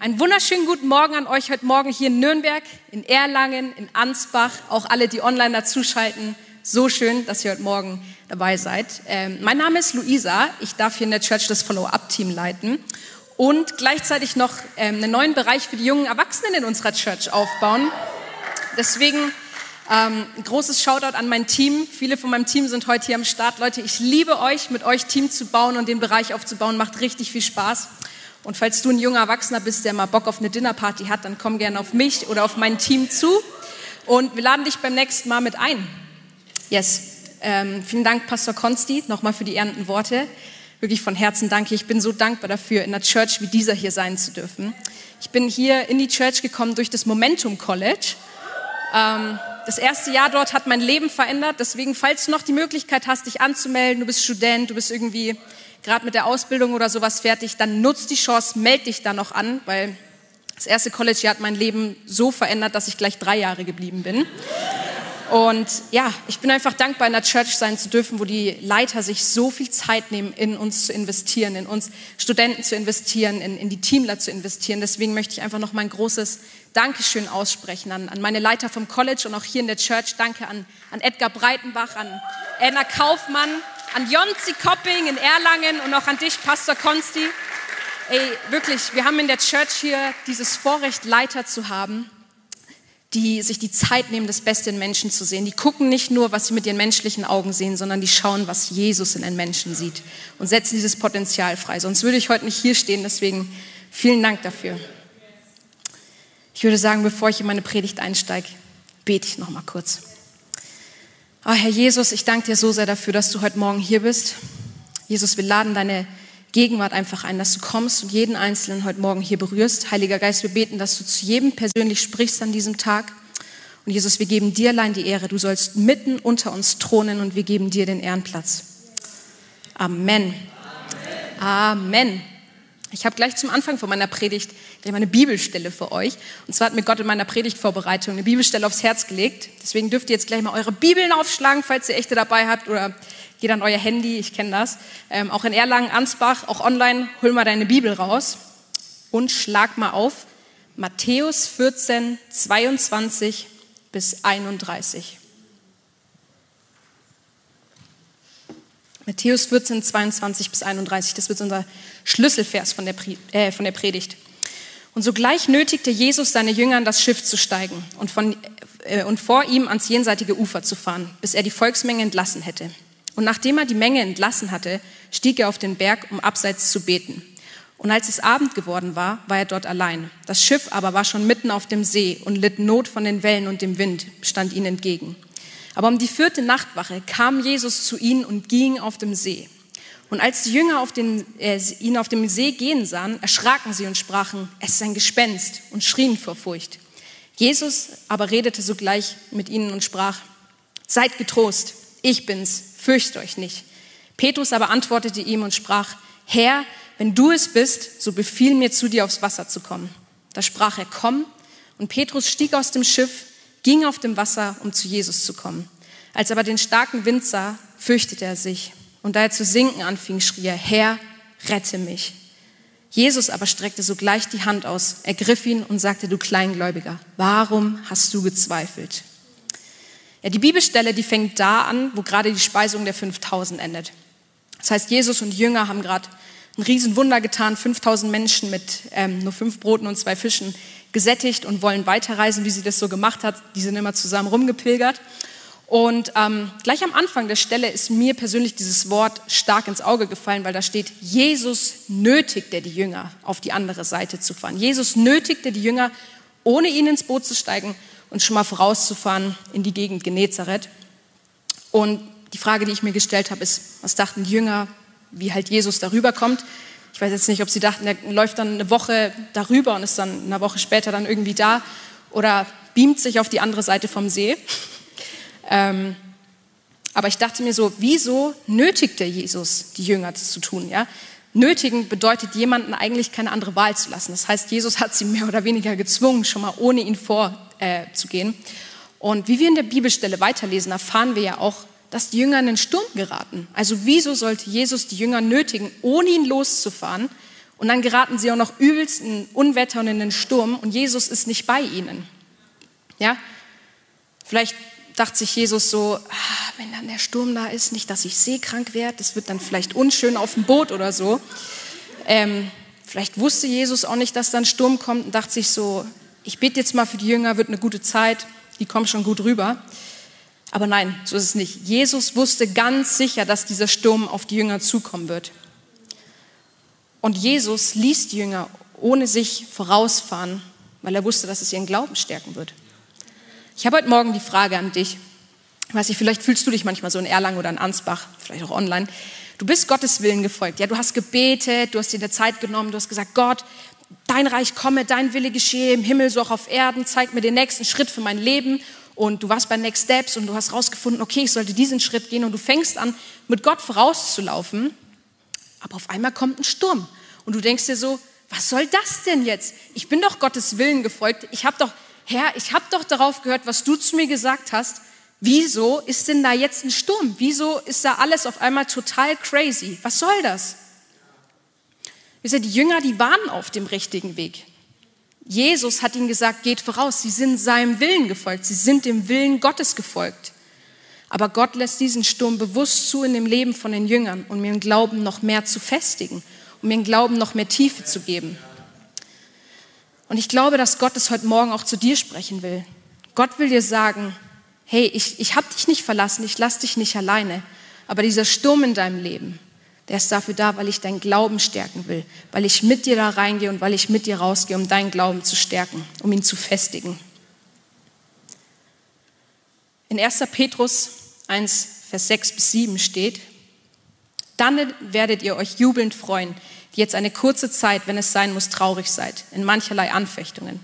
Einen wunderschönen guten Morgen an euch heute Morgen hier in Nürnberg, in Erlangen, in Ansbach, auch alle, die online dazuschalten. So schön, dass ihr heute Morgen dabei seid. Ähm, mein Name ist Luisa. Ich darf hier in der Church das Follow-up-Team leiten und gleichzeitig noch ähm, einen neuen Bereich für die jungen Erwachsenen in unserer Church aufbauen. Deswegen ähm, großes Shoutout an mein Team. Viele von meinem Team sind heute hier am Start. Leute, ich liebe euch, mit euch Team zu bauen und den Bereich aufzubauen. Macht richtig viel Spaß. Und falls du ein junger Erwachsener bist, der mal Bock auf eine Dinnerparty hat, dann komm gerne auf mich oder auf mein Team zu. Und wir laden dich beim nächsten Mal mit ein. Yes. Ähm, vielen Dank, Pastor Konsti, nochmal für die ehrenden Worte. Wirklich von Herzen danke. Ich bin so dankbar dafür, in einer Church wie dieser hier sein zu dürfen. Ich bin hier in die Church gekommen durch das Momentum College. Ähm, das erste Jahr dort hat mein Leben verändert. Deswegen, falls du noch die Möglichkeit hast, dich anzumelden, du bist Student, du bist irgendwie gerade mit der Ausbildung oder sowas fertig, dann nutzt die Chance, melde dich da noch an, weil das erste College-Jahr hat mein Leben so verändert, dass ich gleich drei Jahre geblieben bin. Und ja, ich bin einfach dankbar, in der Church sein zu dürfen, wo die Leiter sich so viel Zeit nehmen, in uns zu investieren, in uns Studenten zu investieren, in, in die Teamler zu investieren. Deswegen möchte ich einfach noch mein großes Dankeschön aussprechen an, an meine Leiter vom College und auch hier in der Church. Danke an, an Edgar Breitenbach, an Anna Kaufmann, an Jonzi Kopping in Erlangen und auch an dich, Pastor Konsti. Ey, wirklich, wir haben in der Church hier dieses Vorrecht, Leiter zu haben, die sich die Zeit nehmen, das Beste in Menschen zu sehen. Die gucken nicht nur, was sie mit ihren menschlichen Augen sehen, sondern die schauen, was Jesus in den Menschen sieht und setzen dieses Potenzial frei. Sonst würde ich heute nicht hier stehen, deswegen vielen Dank dafür. Ich würde sagen, bevor ich in meine Predigt einsteige, bete ich noch mal kurz. Oh, Herr Jesus, ich danke dir so sehr dafür, dass du heute Morgen hier bist. Jesus, wir laden deine Gegenwart einfach ein, dass du kommst und jeden Einzelnen heute Morgen hier berührst. Heiliger Geist, wir beten, dass du zu jedem persönlich sprichst an diesem Tag. Und Jesus, wir geben dir allein die Ehre. Du sollst mitten unter uns thronen und wir geben dir den Ehrenplatz. Amen. Amen. Amen. Ich habe gleich zum Anfang von meiner Predigt gleich mal eine Bibelstelle für euch. Und zwar hat mir Gott in meiner Predigtvorbereitung eine Bibelstelle aufs Herz gelegt. Deswegen dürft ihr jetzt gleich mal eure Bibeln aufschlagen, falls ihr echte dabei habt oder geht an euer Handy, ich kenne das. Ähm, auch in Erlangen, Ansbach, auch online, hol mal deine Bibel raus und schlag mal auf Matthäus 14, 22 bis 31. Matthäus 14, 22 bis 31, das wird unser Schlüsselvers von der, äh, von der Predigt. Und sogleich nötigte Jesus seine Jünger an das Schiff zu steigen und, von, äh, und vor ihm ans jenseitige Ufer zu fahren, bis er die Volksmenge entlassen hätte. Und nachdem er die Menge entlassen hatte, stieg er auf den Berg, um abseits zu beten. Und als es Abend geworden war, war er dort allein. Das Schiff aber war schon mitten auf dem See und litt Not von den Wellen und dem Wind, stand ihnen entgegen. Aber um die vierte Nachtwache kam Jesus zu ihnen und ging auf dem See. Und als die Jünger auf den, äh, ihn auf dem See gehen sahen, erschraken sie und sprachen, es ist ein Gespenst und schrien vor Furcht. Jesus aber redete sogleich mit ihnen und sprach, seid getrost, ich bin's, fürchtet euch nicht. Petrus aber antwortete ihm und sprach, Herr, wenn du es bist, so befiehl mir zu dir aufs Wasser zu kommen. Da sprach er, komm. Und Petrus stieg aus dem Schiff, ging auf dem Wasser, um zu Jesus zu kommen. Als er aber den starken Wind sah, fürchtete er sich. Und da er zu sinken anfing, schrie er, Herr, rette mich. Jesus aber streckte sogleich die Hand aus, ergriff ihn und sagte, du Kleingläubiger, warum hast du gezweifelt? Ja, die Bibelstelle, die fängt da an, wo gerade die Speisung der 5000 endet. Das heißt, Jesus und Jünger haben gerade ein Riesenwunder getan, 5000 Menschen mit ähm, nur fünf Broten und zwei Fischen gesättigt und wollen weiterreisen, wie sie das so gemacht hat. Die sind immer zusammen rumgepilgert. Und ähm, gleich am Anfang der Stelle ist mir persönlich dieses Wort stark ins Auge gefallen, weil da steht, Jesus nötigte die Jünger, auf die andere Seite zu fahren. Jesus nötigte die Jünger, ohne ihnen ins Boot zu steigen und schon mal vorauszufahren in die Gegend Genezareth. Und die Frage, die ich mir gestellt habe, ist, was dachten die Jünger, wie halt Jesus darüber kommt? Ich weiß jetzt nicht, ob sie dachten, er läuft dann eine Woche darüber und ist dann eine Woche später dann irgendwie da oder beamt sich auf die andere Seite vom See. Ähm, aber ich dachte mir so, wieso nötigte Jesus die Jünger das zu tun? Ja? Nötigen bedeutet jemanden eigentlich keine andere Wahl zu lassen. Das heißt, Jesus hat sie mehr oder weniger gezwungen, schon mal ohne ihn vorzugehen. Äh, und wie wir in der Bibelstelle weiterlesen, erfahren wir ja auch, dass die Jünger in den Sturm geraten. Also wieso sollte Jesus die Jünger nötigen, ohne ihn loszufahren Und dann geraten sie auch noch übelst in Unwetter und in den Sturm und Jesus ist nicht bei ihnen. Ja? Vielleicht dachte sich Jesus so, ah, wenn dann der Sturm da ist, nicht, dass ich seekrank werde, das wird dann vielleicht unschön auf dem Boot oder so. Ähm, vielleicht wusste Jesus auch nicht, dass dann Sturm kommt und dachte sich so, ich bete jetzt mal für die Jünger, wird eine gute Zeit, die kommen schon gut rüber. Aber nein, so ist es nicht. Jesus wusste ganz sicher, dass dieser Sturm auf die Jünger zukommen wird. Und Jesus ließ die Jünger ohne sich vorausfahren, weil er wusste, dass es ihren Glauben stärken wird. Ich habe heute Morgen die Frage an dich. Ich weiß nicht, vielleicht fühlst du dich manchmal so in Erlangen oder in Ansbach, vielleicht auch online. Du bist Gottes Willen gefolgt. Ja, du hast gebetet, du hast dir der Zeit genommen, du hast gesagt, Gott, dein Reich komme, dein Wille geschehe im Himmel so auch auf Erden. Zeig mir den nächsten Schritt für mein Leben. Und du warst bei Next Steps und du hast rausgefunden, okay, ich sollte diesen Schritt gehen und du fängst an, mit Gott vorauszulaufen. Aber auf einmal kommt ein Sturm und du denkst dir so, was soll das denn jetzt? Ich bin doch Gottes Willen gefolgt. Ich habe doch Herr, ich habe doch darauf gehört, was du zu mir gesagt hast. Wieso ist denn da jetzt ein Sturm? Wieso ist da alles auf einmal total crazy? Was soll das? Wisst ihr, die Jünger, die waren auf dem richtigen Weg. Jesus hat ihnen gesagt, geht voraus. Sie sind seinem Willen gefolgt. Sie sind dem Willen Gottes gefolgt. Aber Gott lässt diesen Sturm bewusst zu in dem Leben von den Jüngern, um ihren Glauben noch mehr zu festigen, um ihren Glauben noch mehr Tiefe zu geben. Und ich glaube, dass Gott es heute Morgen auch zu dir sprechen will. Gott will dir sagen, hey, ich, ich habe dich nicht verlassen, ich lasse dich nicht alleine, aber dieser Sturm in deinem Leben, der ist dafür da, weil ich deinen Glauben stärken will, weil ich mit dir da reingehe und weil ich mit dir rausgehe, um deinen Glauben zu stärken, um ihn zu festigen. In 1. Petrus 1, Vers 6 bis 7 steht, dann werdet ihr euch jubelnd freuen, die jetzt eine kurze Zeit, wenn es sein muss, traurig seid, in mancherlei Anfechtungen,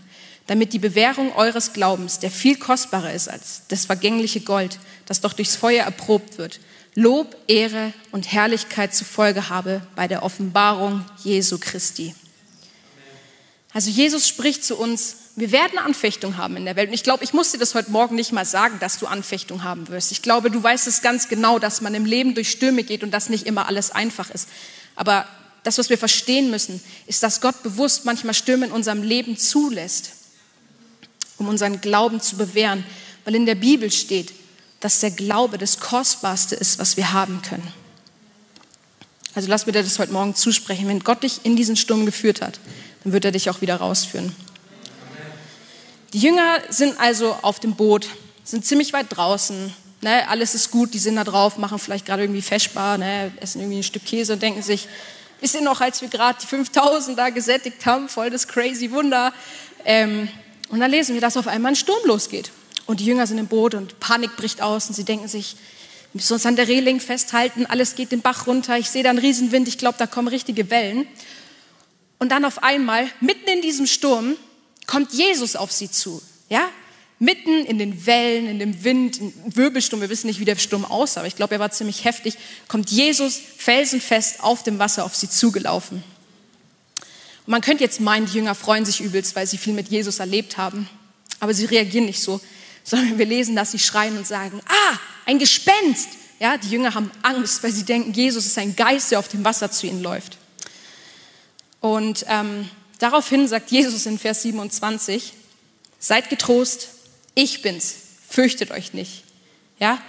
damit die Bewährung eures Glaubens, der viel kostbarer ist als das vergängliche Gold, das doch durchs Feuer erprobt wird, Lob, Ehre und Herrlichkeit zufolge habe bei der Offenbarung Jesu Christi. Also Jesus spricht zu uns, wir werden Anfechtung haben in der Welt. Und ich glaube, ich muss dir das heute Morgen nicht mal sagen, dass du Anfechtung haben wirst. Ich glaube, du weißt es ganz genau, dass man im Leben durch Stürme geht und dass nicht immer alles einfach ist. Aber das, was wir verstehen müssen, ist, dass Gott bewusst manchmal Stürme in unserem Leben zulässt, um unseren Glauben zu bewähren. Weil in der Bibel steht, dass der Glaube das Kostbarste ist, was wir haben können. Also lass mir das heute Morgen zusprechen. Wenn Gott dich in diesen Sturm geführt hat, dann wird er dich auch wieder rausführen. Die Jünger sind also auf dem Boot, sind ziemlich weit draußen. Ne, alles ist gut, die sind da drauf, machen vielleicht gerade irgendwie Feschbar, ne, essen irgendwie ein Stück Käse und denken sich, Wisst ihr noch, als wir gerade die 5000 da gesättigt haben, voll das crazy Wunder. Ähm, und dann lesen wir, dass auf einmal ein Sturm losgeht. Und die Jünger sind im Boot und Panik bricht aus und sie denken sich, wir müssen uns an der Reling festhalten, alles geht den Bach runter, ich sehe da einen Riesenwind, ich glaube, da kommen richtige Wellen. Und dann auf einmal, mitten in diesem Sturm, kommt Jesus auf sie zu. Ja? Mitten in den Wellen, in dem Wind, im Wirbelsturm, wir wissen nicht, wie der Sturm aussah, aber ich glaube, er war ziemlich heftig, kommt Jesus felsenfest auf dem Wasser auf sie zugelaufen. Und man könnte jetzt meinen, die Jünger freuen sich übelst, weil sie viel mit Jesus erlebt haben, aber sie reagieren nicht so, sondern wir lesen, dass sie schreien und sagen, ah, ein Gespenst. Ja, die Jünger haben Angst, weil sie denken, Jesus ist ein Geist, der auf dem Wasser zu ihnen läuft. Und ähm, daraufhin sagt Jesus in Vers 27, seid getrost, ich bin's, fürchtet euch nicht. Ja?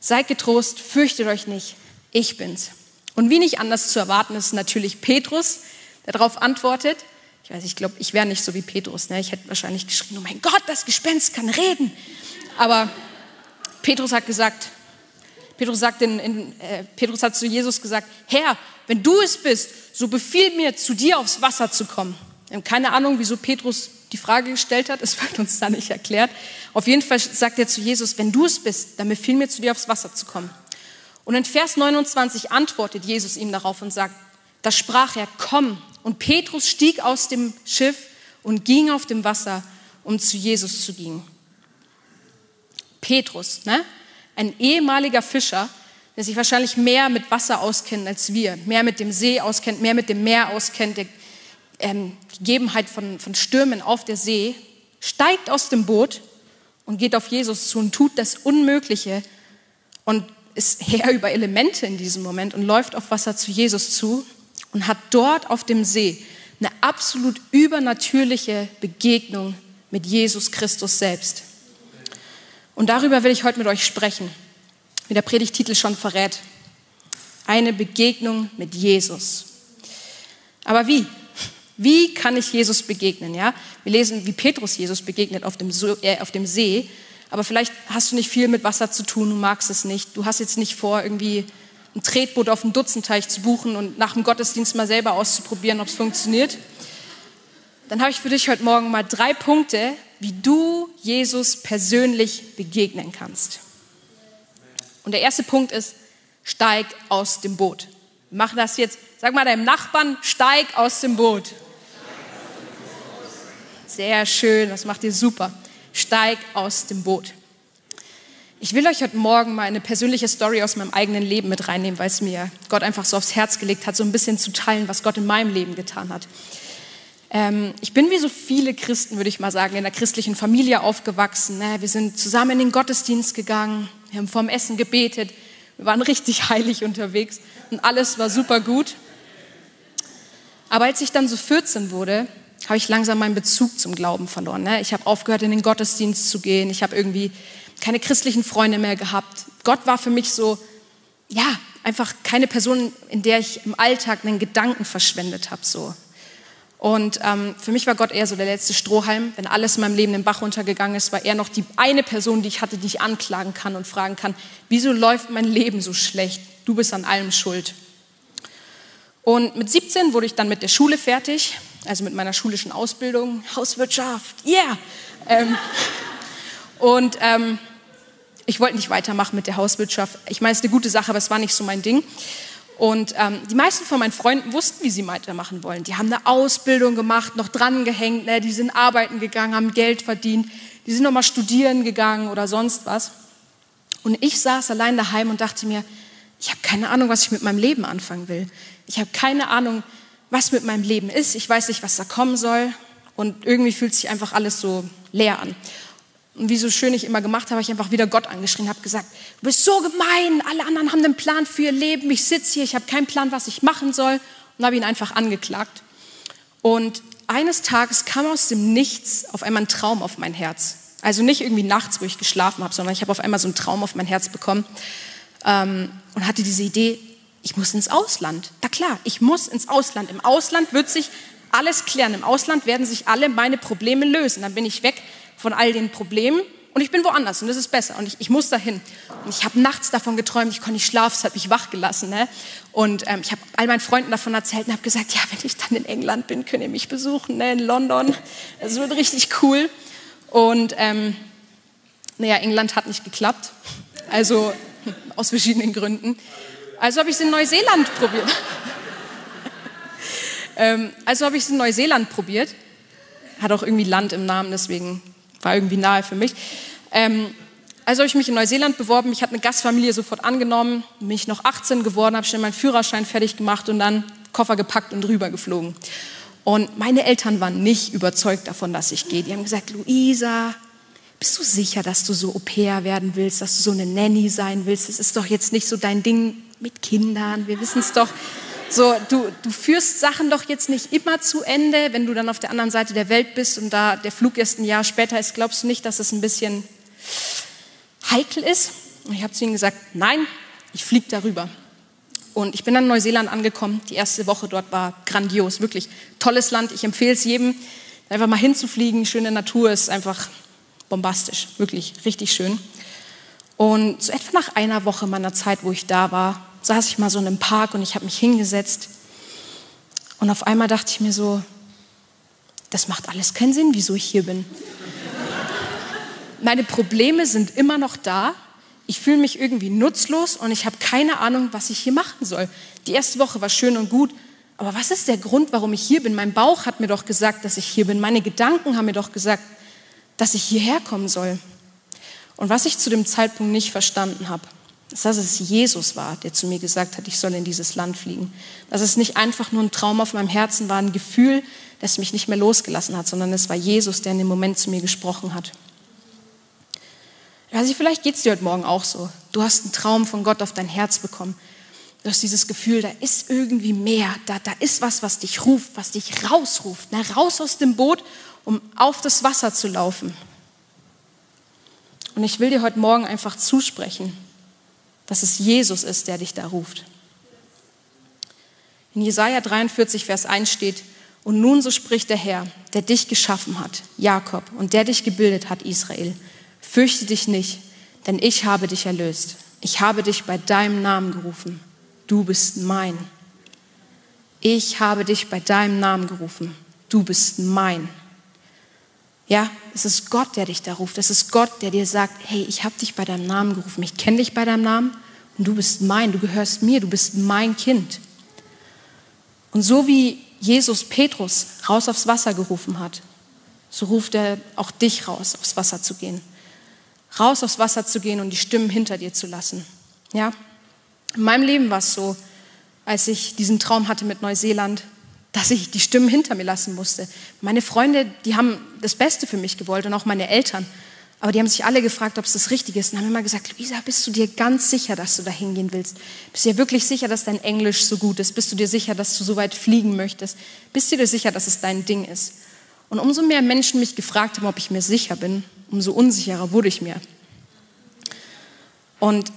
Seid getrost, fürchtet euch nicht, ich bin's. Und wie nicht anders zu erwarten ist natürlich Petrus, der darauf antwortet. Ich weiß, ich glaube, ich wäre nicht so wie Petrus. Ne? Ich hätte wahrscheinlich geschrien, oh mein Gott, das Gespenst kann reden. Aber Petrus hat gesagt, Petrus, sagt in, in, äh, Petrus hat zu Jesus gesagt, Herr, wenn du es bist, so befiehl mir, zu dir aufs Wasser zu kommen. Wir haben keine Ahnung, wieso Petrus die Frage gestellt hat. Es wird uns da nicht erklärt. Auf jeden Fall sagt er zu Jesus, wenn du es bist, dann befiehl mir, zu dir aufs Wasser zu kommen. Und in Vers 29 antwortet Jesus ihm darauf und sagt, da sprach er, komm. Und Petrus stieg aus dem Schiff und ging auf dem Wasser, um zu Jesus zu gehen. Petrus, ne? ein ehemaliger Fischer, der sich wahrscheinlich mehr mit Wasser auskennt als wir, mehr mit dem See auskennt, mehr mit dem Meer auskennt, der ähm, Gegebenheit von, von Stürmen auf der See, steigt aus dem Boot und geht auf Jesus zu und tut das Unmögliche und ist Herr über Elemente in diesem Moment und läuft auf Wasser zu Jesus zu und hat dort auf dem See eine absolut übernatürliche Begegnung mit Jesus Christus selbst. Und darüber will ich heute mit euch sprechen, wie der Predigtitel schon verrät. Eine Begegnung mit Jesus. Aber wie? Wie kann ich Jesus begegnen? Ja? Wir lesen, wie Petrus Jesus begegnet auf dem, äh, auf dem See. Aber vielleicht hast du nicht viel mit Wasser zu tun, du magst es nicht. Du hast jetzt nicht vor, irgendwie ein Tretboot auf dem Dutzendteich zu buchen und nach dem Gottesdienst mal selber auszuprobieren, ob es funktioniert. Dann habe ich für dich heute Morgen mal drei Punkte, wie du Jesus persönlich begegnen kannst. Und der erste Punkt ist, steig aus dem Boot. Mach das jetzt, sag mal deinem Nachbarn, steig aus dem Boot. Sehr schön, das macht ihr super. Steig aus dem Boot. Ich will euch heute Morgen mal eine persönliche Story aus meinem eigenen Leben mit reinnehmen, weil es mir Gott einfach so aufs Herz gelegt hat, so ein bisschen zu teilen, was Gott in meinem Leben getan hat. Ähm, ich bin wie so viele Christen, würde ich mal sagen, in der christlichen Familie aufgewachsen. Ne? Wir sind zusammen in den Gottesdienst gegangen, wir haben vorm Essen gebetet, wir waren richtig heilig unterwegs und alles war super gut. Aber als ich dann so 14 wurde, habe ich langsam meinen Bezug zum Glauben verloren. Ne? Ich habe aufgehört, in den Gottesdienst zu gehen. Ich habe irgendwie keine christlichen Freunde mehr gehabt. Gott war für mich so, ja, einfach keine Person, in der ich im Alltag einen Gedanken verschwendet habe. So. Und ähm, für mich war Gott eher so der letzte Strohhalm. Wenn alles in meinem Leben den Bach runtergegangen ist, war er noch die eine Person, die ich hatte, die ich anklagen kann und fragen kann, wieso läuft mein Leben so schlecht? Du bist an allem schuld. Und mit 17 wurde ich dann mit der Schule fertig also mit meiner schulischen Ausbildung, Hauswirtschaft, yeah. Ähm, und ähm, ich wollte nicht weitermachen mit der Hauswirtschaft. Ich meine, es ist eine gute Sache, aber es war nicht so mein Ding. Und ähm, die meisten von meinen Freunden wussten, wie sie weitermachen wollen. Die haben eine Ausbildung gemacht, noch dran gehängt, ne? die sind arbeiten gegangen, haben Geld verdient, die sind nochmal studieren gegangen oder sonst was. Und ich saß allein daheim und dachte mir, ich habe keine Ahnung, was ich mit meinem Leben anfangen will. Ich habe keine Ahnung, was mit meinem Leben ist. Ich weiß nicht, was da kommen soll. Und irgendwie fühlt sich einfach alles so leer an. Und wie so schön ich immer gemacht habe, habe ich einfach wieder Gott angeschrien, habe gesagt, du bist so gemein, alle anderen haben einen Plan für ihr Leben, ich sitze hier, ich habe keinen Plan, was ich machen soll und habe ihn einfach angeklagt. Und eines Tages kam aus dem Nichts auf einmal ein Traum auf mein Herz. Also nicht irgendwie nachts, wo ich geschlafen habe, sondern ich habe auf einmal so einen Traum auf mein Herz bekommen ähm, und hatte diese Idee, ich muss ins Ausland. Na klar, ich muss ins Ausland. Im Ausland wird sich alles klären. Im Ausland werden sich alle meine Probleme lösen. Dann bin ich weg von all den Problemen und ich bin woanders und das ist besser und ich, ich muss dahin. Und ich habe nachts davon geträumt, ich konnte nicht schlafen, es hat mich wach gelassen. Ne? Und ähm, ich habe all meinen Freunden davon erzählt und habe gesagt, ja, wenn ich dann in England bin, könnt ihr mich besuchen, ne? in London. Das wird richtig cool. Und ähm, naja, England hat nicht geklappt, also aus verschiedenen Gründen. Also habe ich es in Neuseeland probiert. ähm, also habe ich es in Neuseeland probiert. Hat auch irgendwie Land im Namen, deswegen war irgendwie nahe für mich. Ähm, also habe ich mich in Neuseeland beworben. Mich hat eine Gastfamilie sofort angenommen. Bin ich noch 18 geworden, habe schnell meinen Führerschein fertig gemacht und dann Koffer gepackt und rüber geflogen. Und meine Eltern waren nicht überzeugt davon, dass ich gehe. Die haben gesagt, Luisa, bist du sicher, dass du so Au pair werden willst, dass du so eine Nanny sein willst? Das ist doch jetzt nicht so dein Ding mit Kindern. Wir wissen es doch. So, du, du führst Sachen doch jetzt nicht immer zu Ende, wenn du dann auf der anderen Seite der Welt bist und da der Flug erst ein Jahr später ist. Glaubst du nicht, dass es ein bisschen heikel ist? Und ich habe zu ihnen gesagt, nein, ich fliege darüber. Und ich bin dann in Neuseeland angekommen. Die erste Woche dort war grandios, wirklich tolles Land. Ich empfehle es jedem, einfach mal hinzufliegen. Schöne Natur ist einfach bombastisch, wirklich richtig schön. Und so etwa nach einer Woche meiner Zeit, wo ich da war, saß ich mal so in einem Park und ich habe mich hingesetzt. Und auf einmal dachte ich mir so, das macht alles keinen Sinn, wieso ich hier bin. Meine Probleme sind immer noch da. Ich fühle mich irgendwie nutzlos und ich habe keine Ahnung, was ich hier machen soll. Die erste Woche war schön und gut, aber was ist der Grund, warum ich hier bin? Mein Bauch hat mir doch gesagt, dass ich hier bin. Meine Gedanken haben mir doch gesagt, dass ich hierher kommen soll. Und was ich zu dem Zeitpunkt nicht verstanden habe, dass es Jesus war, der zu mir gesagt hat, ich soll in dieses Land fliegen. Dass es nicht einfach nur ein Traum auf meinem Herzen war, ein Gefühl, das mich nicht mehr losgelassen hat, sondern es war Jesus, der in dem Moment zu mir gesprochen hat. Also vielleicht geht es dir heute Morgen auch so. Du hast einen Traum von Gott auf dein Herz bekommen. Du hast dieses Gefühl, da ist irgendwie mehr, da, da ist was, was dich ruft, was dich rausruft, ne? raus aus dem Boot, um auf das Wasser zu laufen. Und ich will dir heute Morgen einfach zusprechen, dass es Jesus ist, der dich da ruft. In Jesaja 43, Vers 1 steht, und nun so spricht der Herr, der dich geschaffen hat, Jakob, und der dich gebildet hat, Israel. Fürchte dich nicht, denn ich habe dich erlöst. Ich habe dich bei deinem Namen gerufen. Du bist mein. Ich habe dich bei deinem Namen gerufen. Du bist mein. Ja, es ist Gott, der dich da ruft. Es ist Gott, der dir sagt, hey, ich habe dich bei deinem Namen gerufen. Ich kenne dich bei deinem Namen und du bist mein. Du gehörst mir. Du bist mein Kind. Und so wie Jesus Petrus raus aufs Wasser gerufen hat, so ruft er auch dich raus, aufs Wasser zu gehen. Raus aufs Wasser zu gehen und die Stimmen hinter dir zu lassen. Ja? In meinem Leben war es so, als ich diesen Traum hatte mit Neuseeland, dass ich die Stimmen hinter mir lassen musste. Meine Freunde, die haben das Beste für mich gewollt und auch meine Eltern. Aber die haben sich alle gefragt, ob es das Richtige ist und haben immer gesagt, Luisa, bist du dir ganz sicher, dass du da hingehen willst? Bist du dir wirklich sicher, dass dein Englisch so gut ist? Bist du dir sicher, dass du so weit fliegen möchtest? Bist du dir sicher, dass es dein Ding ist? Und umso mehr Menschen mich gefragt haben, ob ich mir sicher bin, umso unsicherer wurde ich mir. Und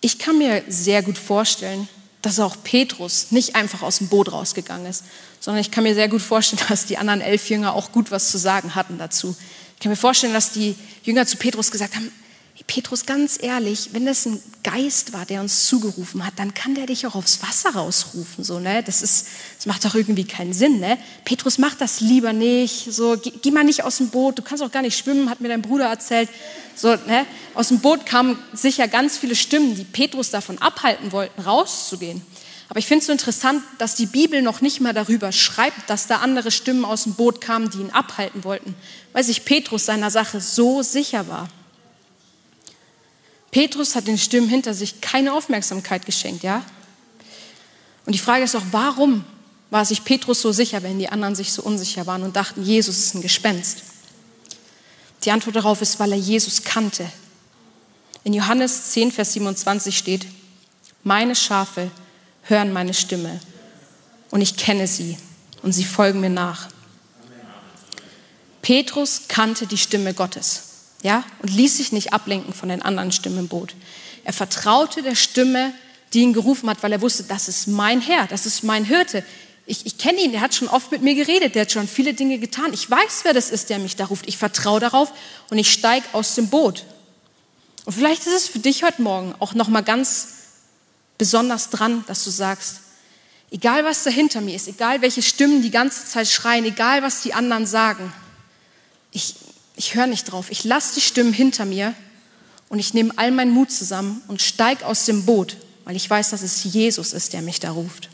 ich kann mir sehr gut vorstellen, dass auch Petrus nicht einfach aus dem Boot rausgegangen ist, sondern ich kann mir sehr gut vorstellen, dass die anderen elf Jünger auch gut was zu sagen hatten dazu. Ich kann mir vorstellen, dass die Jünger zu Petrus gesagt haben, Petrus, ganz ehrlich, wenn das ein Geist war, der uns zugerufen hat, dann kann der dich auch aufs Wasser rausrufen. So, ne? das, ist, das macht doch irgendwie keinen Sinn. Ne? Petrus, mach das lieber nicht. So, geh, geh, mal nicht aus dem Boot. Du kannst auch gar nicht schwimmen, hat mir dein Bruder erzählt. So, ne? Aus dem Boot kamen sicher ganz viele Stimmen, die Petrus davon abhalten wollten, rauszugehen. Aber ich finde es so interessant, dass die Bibel noch nicht mal darüber schreibt, dass da andere Stimmen aus dem Boot kamen, die ihn abhalten wollten, weil sich Petrus seiner Sache so sicher war. Petrus hat den Stimmen hinter sich keine Aufmerksamkeit geschenkt, ja? Und die Frage ist auch, warum war sich Petrus so sicher, wenn die anderen sich so unsicher waren und dachten, Jesus ist ein Gespenst? Die Antwort darauf ist, weil er Jesus kannte. In Johannes 10, Vers 27 steht, meine Schafe hören meine Stimme und ich kenne sie und sie folgen mir nach. Petrus kannte die Stimme Gottes ja, und ließ sich nicht ablenken von den anderen Stimmen im Boot. Er vertraute der Stimme, die ihn gerufen hat, weil er wusste, das ist mein Herr, das ist mein Hirte. Ich, ich kenne ihn, er hat schon oft mit mir geredet, der hat schon viele Dinge getan. Ich weiß, wer das ist, der mich da ruft. Ich vertraue darauf und ich steige aus dem Boot. Und vielleicht ist es für dich heute Morgen auch noch mal ganz besonders dran, dass du sagst, egal was da hinter mir ist, egal welche Stimmen die ganze Zeit schreien, egal was die anderen sagen, ich, ich höre nicht drauf. Ich lasse die Stimmen hinter mir und ich nehme all meinen Mut zusammen und steige aus dem Boot, weil ich weiß, dass es Jesus ist, der mich da ruft.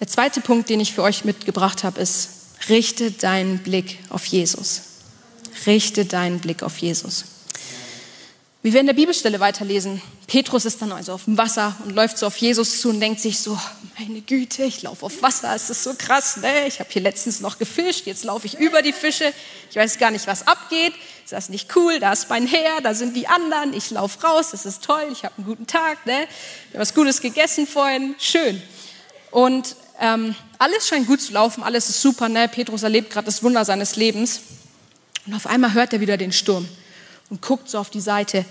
Der zweite Punkt, den ich für euch mitgebracht habe, ist, richte deinen Blick auf Jesus. Richte deinen Blick auf Jesus. Wie wir in der Bibelstelle weiterlesen, Petrus ist dann also auf dem Wasser und läuft so auf Jesus zu und denkt sich so, meine Güte, ich laufe auf Wasser, es ist so krass, ne? ich habe hier letztens noch gefischt, jetzt laufe ich über die Fische, ich weiß gar nicht, was abgeht, ist das nicht cool, da ist mein Herr, da sind die anderen, ich laufe raus, das ist toll, ich habe einen guten Tag, ne? ich habe was Gutes gegessen vorhin, schön. Und ähm, alles scheint gut zu laufen, alles ist super, ne? Petrus erlebt gerade das Wunder seines Lebens und auf einmal hört er wieder den Sturm und guckt so auf die Seite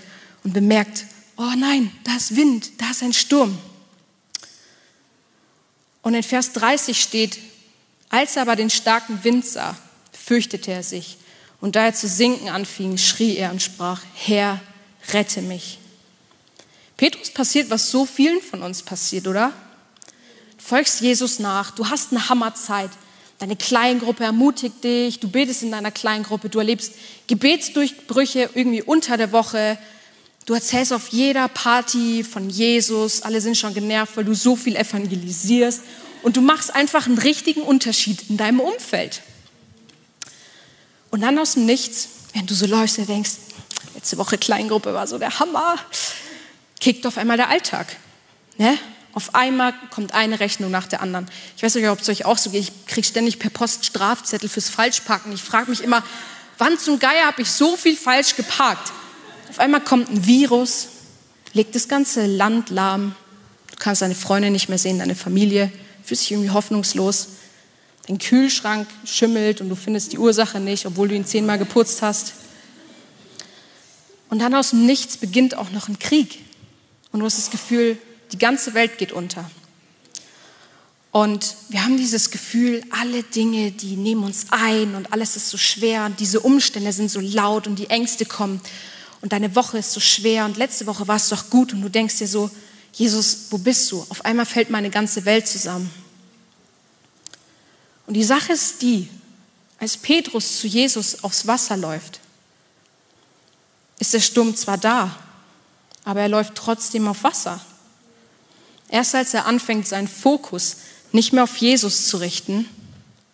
und bemerkt, oh nein, da ist Wind, da ist ein Sturm. Und in Vers 30 steht, als er aber den starken Wind sah, fürchtete er sich. Und da er zu sinken anfing, schrie er und sprach, Herr, rette mich. Petrus passiert, was so vielen von uns passiert, oder? Du folgst Jesus nach, du hast eine Hammerzeit, Deine Kleingruppe ermutigt dich, du betest in deiner Kleingruppe, du erlebst Gebetsdurchbrüche irgendwie unter der Woche. Du erzählst auf jeder Party von Jesus, alle sind schon genervt, weil du so viel evangelisierst und du machst einfach einen richtigen Unterschied in deinem Umfeld. Und dann aus dem Nichts, wenn du so läufst und denkst, letzte Woche Kleingruppe war so der Hammer, kickt auf einmal der Alltag. Ne? Auf einmal kommt eine Rechnung nach der anderen. Ich weiß nicht, ob es euch auch so geht. Ich kriege ständig per Post Strafzettel fürs Falschparken. Ich frage mich immer, wann zum Geier habe ich so viel falsch geparkt? Auf einmal kommt ein Virus, legt das ganze Land lahm. Du kannst deine Freunde nicht mehr sehen, deine Familie, fühlst dich irgendwie hoffnungslos. Dein Kühlschrank schimmelt und du findest die Ursache nicht, obwohl du ihn zehnmal geputzt hast. Und dann aus dem Nichts beginnt auch noch ein Krieg. Und du hast das Gefühl, die ganze Welt geht unter. Und wir haben dieses Gefühl, alle Dinge, die nehmen uns ein und alles ist so schwer und diese Umstände sind so laut und die Ängste kommen und deine Woche ist so schwer und letzte Woche war es doch gut und du denkst dir so, Jesus, wo bist du? Auf einmal fällt meine ganze Welt zusammen. Und die Sache ist die, als Petrus zu Jesus aufs Wasser läuft, ist der Sturm zwar da, aber er läuft trotzdem auf Wasser. Erst als er anfängt, seinen Fokus nicht mehr auf Jesus zu richten,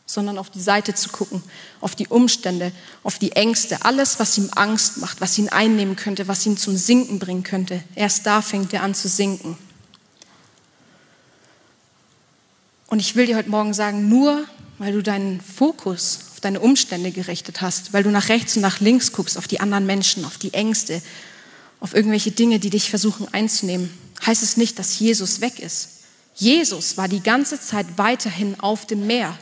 sondern auf die Seite zu gucken, auf die Umstände, auf die Ängste, alles, was ihm Angst macht, was ihn einnehmen könnte, was ihn zum Sinken bringen könnte. Erst da fängt er an zu sinken. Und ich will dir heute Morgen sagen, nur weil du deinen Fokus auf deine Umstände gerichtet hast, weil du nach rechts und nach links guckst, auf die anderen Menschen, auf die Ängste, auf irgendwelche Dinge, die dich versuchen einzunehmen, heißt es nicht, dass Jesus weg ist. Jesus war die ganze Zeit weiterhin auf dem Meer.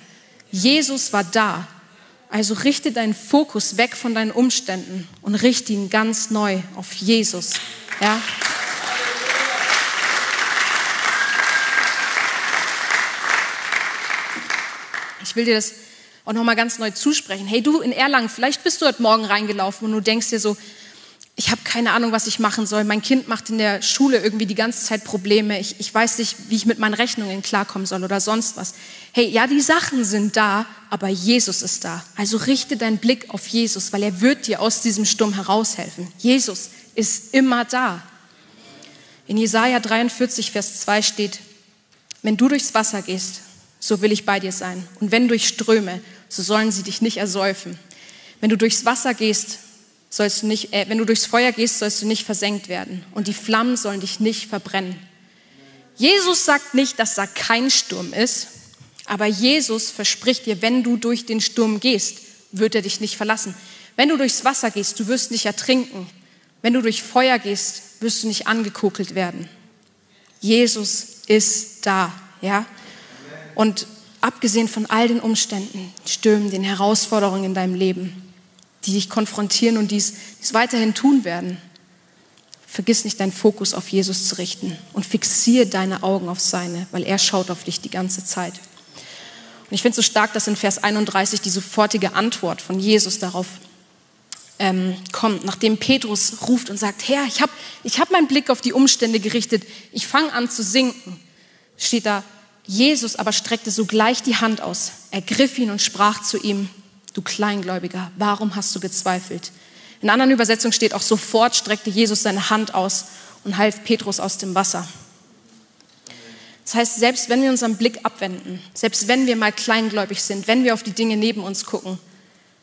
Jesus war da. Also richte deinen Fokus weg von deinen Umständen und richte ihn ganz neu auf Jesus. Ja? Ich will dir das auch nochmal ganz neu zusprechen. Hey, du in Erlangen, vielleicht bist du heute Morgen reingelaufen und du denkst dir so, ich habe keine Ahnung, was ich machen soll. Mein Kind macht in der Schule irgendwie die ganze Zeit Probleme. Ich, ich weiß nicht, wie ich mit meinen Rechnungen klarkommen soll oder sonst was. Hey, ja, die Sachen sind da, aber Jesus ist da. Also richte deinen Blick auf Jesus, weil er wird dir aus diesem Sturm heraushelfen. Jesus ist immer da. In Jesaja 43, Vers 2 steht, wenn du durchs Wasser gehst, so will ich bei dir sein. Und wenn durch Ströme, so sollen sie dich nicht ersäufen. Wenn du durchs Wasser gehst, sollst du nicht, äh, wenn du durchs Feuer gehst, sollst du nicht versenkt werden und die Flammen sollen dich nicht verbrennen. Jesus sagt nicht, dass da kein Sturm ist, aber Jesus verspricht dir, wenn du durch den Sturm gehst, wird er dich nicht verlassen. Wenn du durchs Wasser gehst, du wirst nicht ertrinken. Wenn du durch Feuer gehst, wirst du nicht angekokelt werden. Jesus ist da, ja? Und abgesehen von all den Umständen, Stürmen, den Herausforderungen in deinem Leben, die dich konfrontieren und dies, dies weiterhin tun werden. Vergiss nicht, deinen Fokus auf Jesus zu richten und fixiere deine Augen auf seine, weil er schaut auf dich die ganze Zeit. Und ich finde es so stark, dass in Vers 31 die sofortige Antwort von Jesus darauf ähm, kommt, nachdem Petrus ruft und sagt, Herr, ich habe ich hab meinen Blick auf die Umstände gerichtet, ich fange an zu sinken, steht da, Jesus aber streckte sogleich die Hand aus, ergriff ihn und sprach zu ihm, du Kleingläubiger, warum hast du gezweifelt? In anderen Übersetzungen steht auch, sofort streckte Jesus seine Hand aus und half Petrus aus dem Wasser. Das heißt, selbst wenn wir unseren Blick abwenden, selbst wenn wir mal kleingläubig sind, wenn wir auf die Dinge neben uns gucken,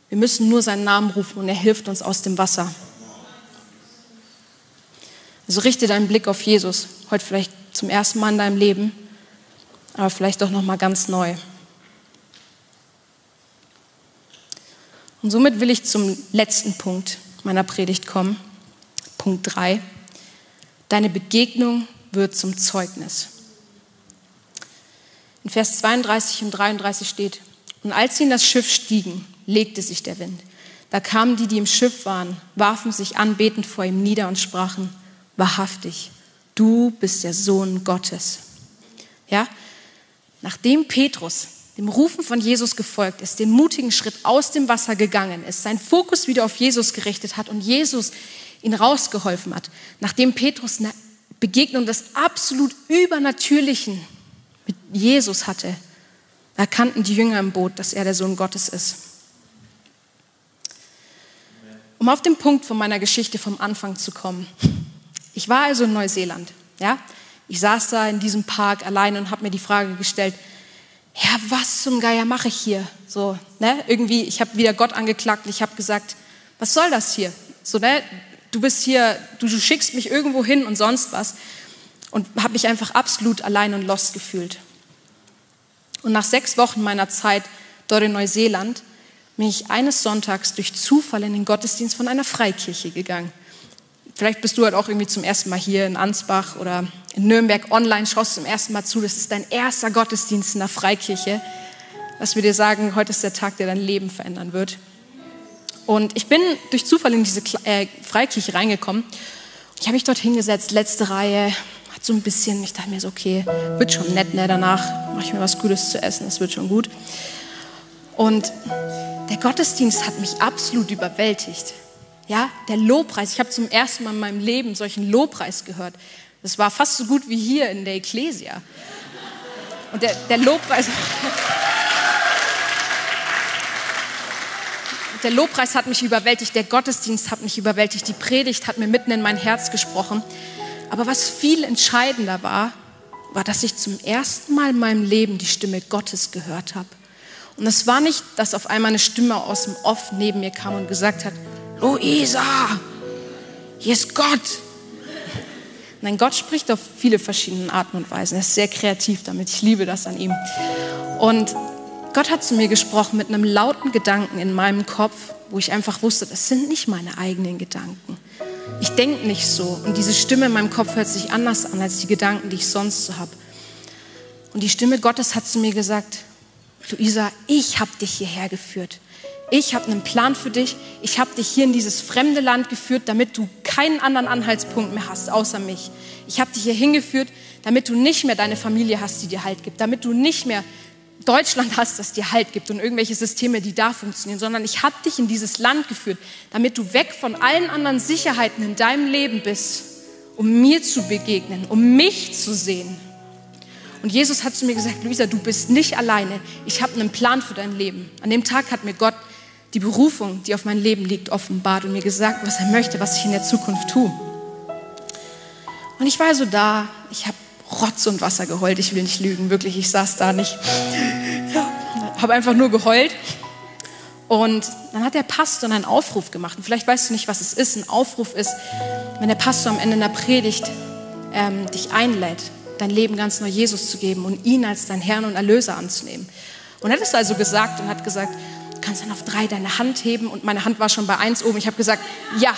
wir müssen nur seinen Namen rufen und er hilft uns aus dem Wasser. Also richte deinen Blick auf Jesus, heute vielleicht zum ersten Mal in deinem Leben, aber vielleicht auch noch mal ganz neu. Und somit will ich zum letzten Punkt meiner Predigt kommen. Punkt 3. Deine Begegnung wird zum Zeugnis. In Vers 32 und 33 steht, und als sie in das Schiff stiegen, legte sich der Wind. Da kamen die, die im Schiff waren, warfen sich anbetend vor ihm nieder und sprachen, wahrhaftig, du bist der Sohn Gottes. Ja? Nachdem Petrus dem Rufen von Jesus gefolgt ist, den mutigen Schritt aus dem Wasser gegangen ist, seinen Fokus wieder auf Jesus gerichtet hat und Jesus ihn rausgeholfen hat, nachdem Petrus eine Begegnung des absolut Übernatürlichen mit Jesus hatte, erkannten die Jünger im Boot, dass er der Sohn Gottes ist. Um auf den Punkt von meiner Geschichte vom Anfang zu kommen. Ich war also in Neuseeland. Ja? Ich saß da in diesem Park allein und habe mir die Frage gestellt, ja, was zum Geier mache ich hier? So, ne? Irgendwie, ich habe wieder Gott angeklagt und ich habe gesagt, was soll das hier? So, ne? Du bist hier, du, du schickst mich irgendwo hin und sonst was. Und habe mich einfach absolut allein und lost gefühlt. Und nach sechs Wochen meiner Zeit dort in Neuseeland bin ich eines Sonntags durch Zufall in den Gottesdienst von einer Freikirche gegangen. Vielleicht bist du halt auch irgendwie zum ersten Mal hier in Ansbach oder in Nürnberg online, schaust zum ersten Mal zu. Das ist dein erster Gottesdienst in der Freikirche. Dass wir dir sagen, heute ist der Tag, der dein Leben verändern wird. Und ich bin durch Zufall in diese äh, Freikirche reingekommen. Ich habe mich dort hingesetzt, letzte Reihe, hat so ein bisschen, ich dachte mir so, okay, wird schon nett, ne? Danach mache ich mir was Gutes zu essen, das wird schon gut. Und der Gottesdienst hat mich absolut überwältigt. Ja, der Lobpreis. Ich habe zum ersten Mal in meinem Leben solchen Lobpreis gehört. Das war fast so gut wie hier in der Ecclesia. Und der, der Lobpreis. Der Lobpreis hat mich überwältigt, der Gottesdienst hat mich überwältigt, die Predigt hat mir mitten in mein Herz gesprochen. Aber was viel entscheidender war, war, dass ich zum ersten Mal in meinem Leben die Stimme Gottes gehört habe. Und es war nicht, dass auf einmal eine Stimme aus dem Off neben mir kam und gesagt hat, Luisa, hier ist Gott. Nein, Gott spricht auf viele verschiedene Arten und Weisen. Er ist sehr kreativ damit. Ich liebe das an ihm. Und Gott hat zu mir gesprochen mit einem lauten Gedanken in meinem Kopf, wo ich einfach wusste, das sind nicht meine eigenen Gedanken. Ich denke nicht so. Und diese Stimme in meinem Kopf hört sich anders an als die Gedanken, die ich sonst so habe. Und die Stimme Gottes hat zu mir gesagt, Luisa, ich habe dich hierher geführt ich habe einen Plan für dich, ich habe dich hier in dieses fremde Land geführt, damit du keinen anderen Anhaltspunkt mehr hast, außer mich. Ich habe dich hier hingeführt, damit du nicht mehr deine Familie hast, die dir Halt gibt, damit du nicht mehr Deutschland hast, das dir Halt gibt und irgendwelche Systeme, die da funktionieren, sondern ich habe dich in dieses Land geführt, damit du weg von allen anderen Sicherheiten in deinem Leben bist, um mir zu begegnen, um mich zu sehen. Und Jesus hat zu mir gesagt, Luisa, du bist nicht alleine. Ich habe einen Plan für dein Leben. An dem Tag hat mir Gott die Berufung, die auf mein Leben liegt, offenbart und mir gesagt, was er möchte, was ich in der Zukunft tue. Und ich war so da, ich habe Rotz und Wasser geheult, ich will nicht lügen, wirklich, ich saß da nicht. Ja, habe einfach nur geheult. Und dann hat der Pastor einen Aufruf gemacht. Und vielleicht weißt du nicht, was es ist. Ein Aufruf ist, wenn der Pastor am Ende einer Predigt ähm, dich einlädt, dein Leben ganz neu Jesus zu geben und ihn als dein Herrn und Erlöser anzunehmen. Und er hat es also gesagt und hat gesagt, kannst dann auf drei deine Hand heben und meine Hand war schon bei eins oben. Ich habe gesagt, ja,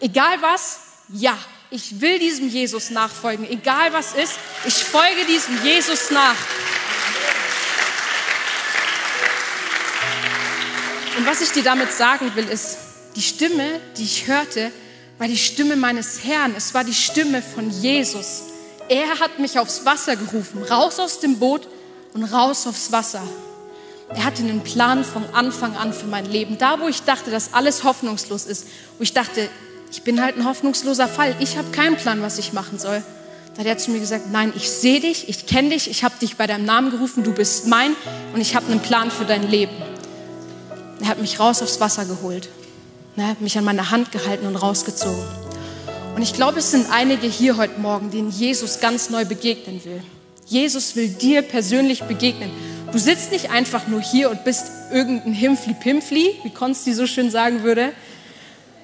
egal was, ja, ich will diesem Jesus nachfolgen, egal was ist, ich folge diesem Jesus nach. Und was ich dir damit sagen will, ist, die Stimme, die ich hörte, war die Stimme meines Herrn. Es war die Stimme von Jesus. Er hat mich aufs Wasser gerufen, raus aus dem Boot und raus aufs Wasser. Er hatte einen Plan von Anfang an für mein Leben. Da, wo ich dachte, dass alles hoffnungslos ist, wo ich dachte, ich bin halt ein hoffnungsloser Fall, ich habe keinen Plan, was ich machen soll. Da hat er zu mir gesagt, nein, ich sehe dich, ich kenne dich, ich habe dich bei deinem Namen gerufen, du bist mein und ich habe einen Plan für dein Leben. Er hat mich raus aufs Wasser geholt, er hat mich an meine Hand gehalten und rausgezogen. Und ich glaube, es sind einige hier heute Morgen, denen Jesus ganz neu begegnen will. Jesus will dir persönlich begegnen. Du sitzt nicht einfach nur hier und bist irgendein Himpfli-Pimpfli, wie Konsti so schön sagen würde,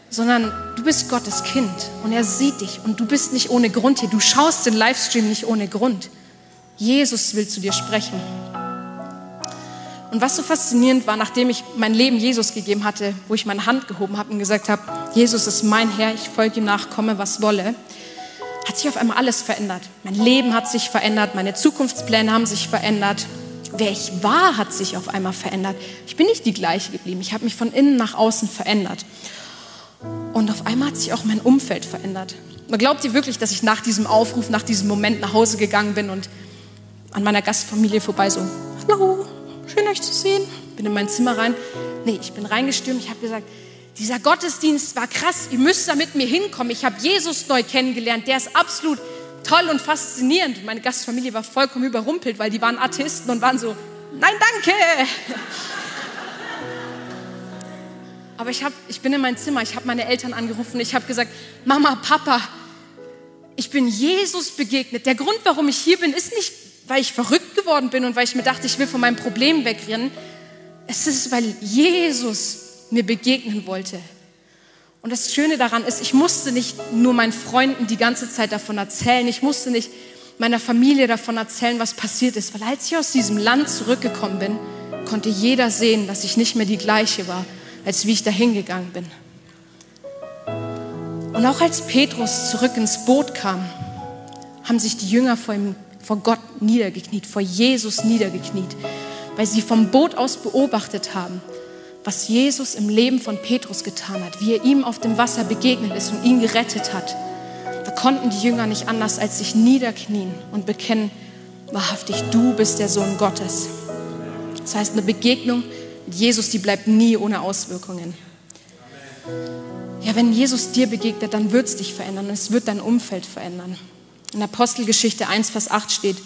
sondern du bist Gottes Kind und er sieht dich und du bist nicht ohne Grund hier. Du schaust den Livestream nicht ohne Grund. Jesus will zu dir sprechen. Und was so faszinierend war, nachdem ich mein Leben Jesus gegeben hatte, wo ich meine Hand gehoben habe und gesagt habe, Jesus ist mein Herr, ich folge ihm nach, komme was wolle, hat sich auf einmal alles verändert. Mein Leben hat sich verändert, meine Zukunftspläne haben sich verändert, wer ich war, hat sich auf einmal verändert. Ich bin nicht die gleiche geblieben. Ich habe mich von innen nach außen verändert. Und auf einmal hat sich auch mein Umfeld verändert. Und glaubt ihr wirklich, dass ich nach diesem Aufruf, nach diesem Moment nach Hause gegangen bin und an meiner Gastfamilie vorbei so, hallo, schön euch zu sehen, bin in mein Zimmer rein. Nee, ich bin reingestürmt, ich habe gesagt, dieser Gottesdienst war krass, ihr müsst da mit mir hinkommen. Ich habe Jesus neu kennengelernt, der ist absolut toll und faszinierend. Meine Gastfamilie war vollkommen überrumpelt, weil die waren Atheisten und waren so, nein, danke. Aber ich, hab, ich bin in mein Zimmer, ich habe meine Eltern angerufen, ich habe gesagt, Mama, Papa, ich bin Jesus begegnet. Der Grund, warum ich hier bin, ist nicht, weil ich verrückt geworden bin und weil ich mir dachte, ich will von meinem Problem wegrennen. Es ist, weil Jesus mir begegnen wollte. Und das Schöne daran ist, ich musste nicht nur meinen Freunden die ganze Zeit davon erzählen, ich musste nicht meiner Familie davon erzählen, was passiert ist, weil als ich aus diesem Land zurückgekommen bin, konnte jeder sehen, dass ich nicht mehr die gleiche war, als wie ich dahin gegangen bin. Und auch als Petrus zurück ins Boot kam, haben sich die Jünger vor, ihm, vor Gott niedergekniet, vor Jesus niedergekniet, weil sie vom Boot aus beobachtet haben, was Jesus im Leben von Petrus getan hat, wie er ihm auf dem Wasser begegnet ist und ihn gerettet hat. Da konnten die Jünger nicht anders als sich niederknien und bekennen, wahrhaftig, du bist der Sohn Gottes. Das heißt, eine Begegnung mit Jesus, die bleibt nie ohne Auswirkungen. Ja, wenn Jesus dir begegnet, dann wird es dich verändern und es wird dein Umfeld verändern. In Apostelgeschichte 1, Vers 8 steht,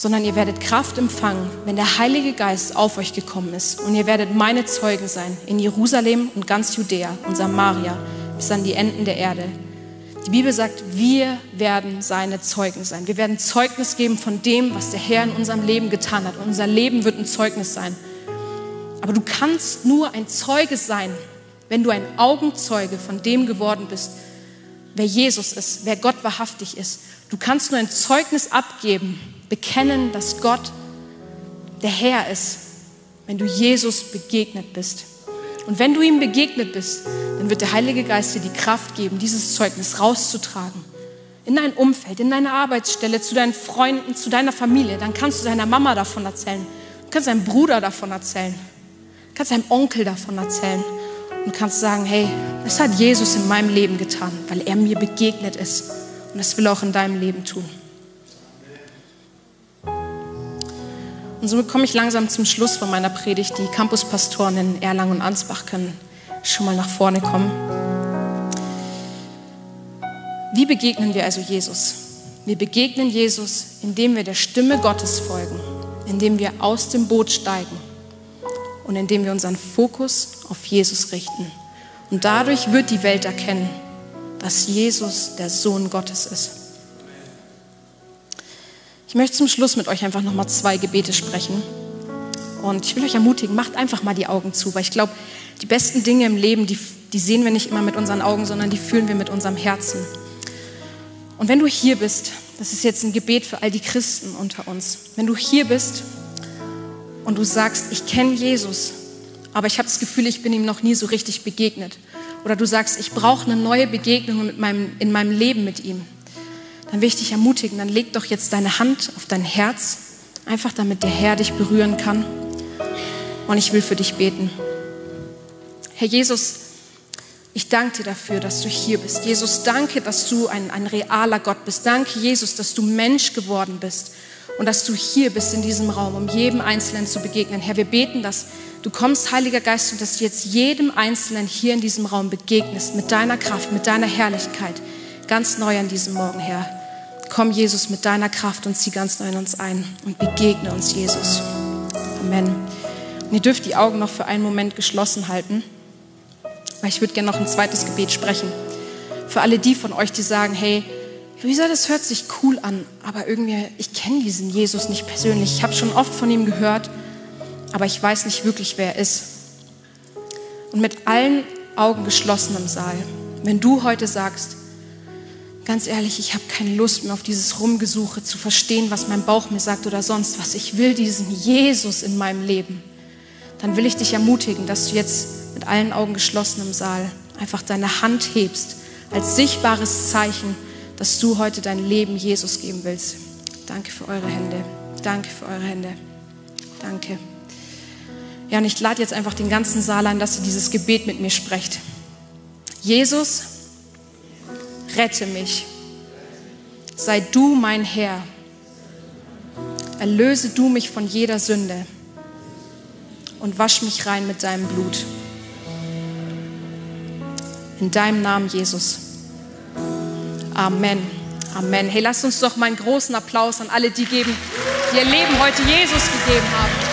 sondern ihr werdet Kraft empfangen, wenn der Heilige Geist auf euch gekommen ist. Und ihr werdet meine Zeugen sein in Jerusalem und ganz Judäa und Samaria bis an die Enden der Erde. Die Bibel sagt, wir werden seine Zeugen sein. Wir werden Zeugnis geben von dem, was der Herr in unserem Leben getan hat. Und unser Leben wird ein Zeugnis sein. Aber du kannst nur ein Zeuge sein, wenn du ein Augenzeuge von dem geworden bist, wer Jesus ist, wer Gott wahrhaftig ist. Du kannst nur ein Zeugnis abgeben, bekennen, dass Gott der Herr ist, wenn du Jesus begegnet bist. Und wenn du ihm begegnet bist, dann wird der Heilige Geist dir die Kraft geben, dieses Zeugnis rauszutragen. In dein Umfeld, in deine Arbeitsstelle, zu deinen Freunden, zu deiner Familie. Dann kannst du deiner Mama davon erzählen. Du kannst deinem Bruder davon erzählen. Du kannst deinem Onkel davon erzählen und kannst sagen, hey, das hat Jesus in meinem Leben getan, weil er mir begegnet ist. Und das will er auch in deinem Leben tun. Und somit komme ich langsam zum Schluss von meiner Predigt. Die Campuspastoren in Erlangen und Ansbach können schon mal nach vorne kommen. Wie begegnen wir also Jesus? Wir begegnen Jesus, indem wir der Stimme Gottes folgen, indem wir aus dem Boot steigen und indem wir unseren Fokus auf Jesus richten. Und dadurch wird die Welt erkennen, dass Jesus der Sohn Gottes ist. Ich möchte zum Schluss mit euch einfach nochmal zwei Gebete sprechen. Und ich will euch ermutigen, macht einfach mal die Augen zu, weil ich glaube, die besten Dinge im Leben, die, die sehen wir nicht immer mit unseren Augen, sondern die fühlen wir mit unserem Herzen. Und wenn du hier bist, das ist jetzt ein Gebet für all die Christen unter uns, wenn du hier bist und du sagst, ich kenne Jesus, aber ich habe das Gefühl, ich bin ihm noch nie so richtig begegnet. Oder du sagst, ich brauche eine neue Begegnung mit meinem, in meinem Leben mit ihm. Dann will ich dich ermutigen, dann leg doch jetzt deine Hand auf dein Herz, einfach damit der Herr dich berühren kann. Und ich will für dich beten. Herr Jesus, ich danke dir dafür, dass du hier bist. Jesus, danke, dass du ein, ein realer Gott bist. Danke, Jesus, dass du Mensch geworden bist und dass du hier bist in diesem Raum, um jedem Einzelnen zu begegnen. Herr, wir beten, dass du kommst, Heiliger Geist, und dass du jetzt jedem Einzelnen hier in diesem Raum begegnest, mit deiner Kraft, mit deiner Herrlichkeit, ganz neu an diesem Morgen, Herr. Komm, Jesus, mit deiner Kraft und zieh ganz neu in uns ein und begegne uns, Jesus. Amen. Und ihr dürft die Augen noch für einen Moment geschlossen halten, weil ich würde gerne noch ein zweites Gebet sprechen. Für alle die von euch, die sagen, hey, Luisa, das hört sich cool an, aber irgendwie, ich kenne diesen Jesus nicht persönlich. Ich habe schon oft von ihm gehört, aber ich weiß nicht wirklich, wer er ist. Und mit allen Augen geschlossen im Saal, wenn du heute sagst, ganz ehrlich, ich habe keine Lust mehr auf dieses Rumgesuche zu verstehen, was mein Bauch mir sagt oder sonst was. Ich will diesen Jesus in meinem Leben. Dann will ich dich ermutigen, dass du jetzt mit allen Augen geschlossen im Saal einfach deine Hand hebst als sichtbares Zeichen, dass du heute dein Leben Jesus geben willst. Danke für eure Hände. Danke für eure Hände. Danke. Ja, und ich lade jetzt einfach den ganzen Saal ein, dass ihr dieses Gebet mit mir sprecht. Jesus, rette mich. Sei du mein Herr. Erlöse du mich von jeder Sünde und wasch mich rein mit deinem Blut. In deinem Namen, Jesus. Amen. Amen. Hey, lasst uns doch mal einen großen Applaus an alle die geben, die ihr Leben heute Jesus gegeben haben.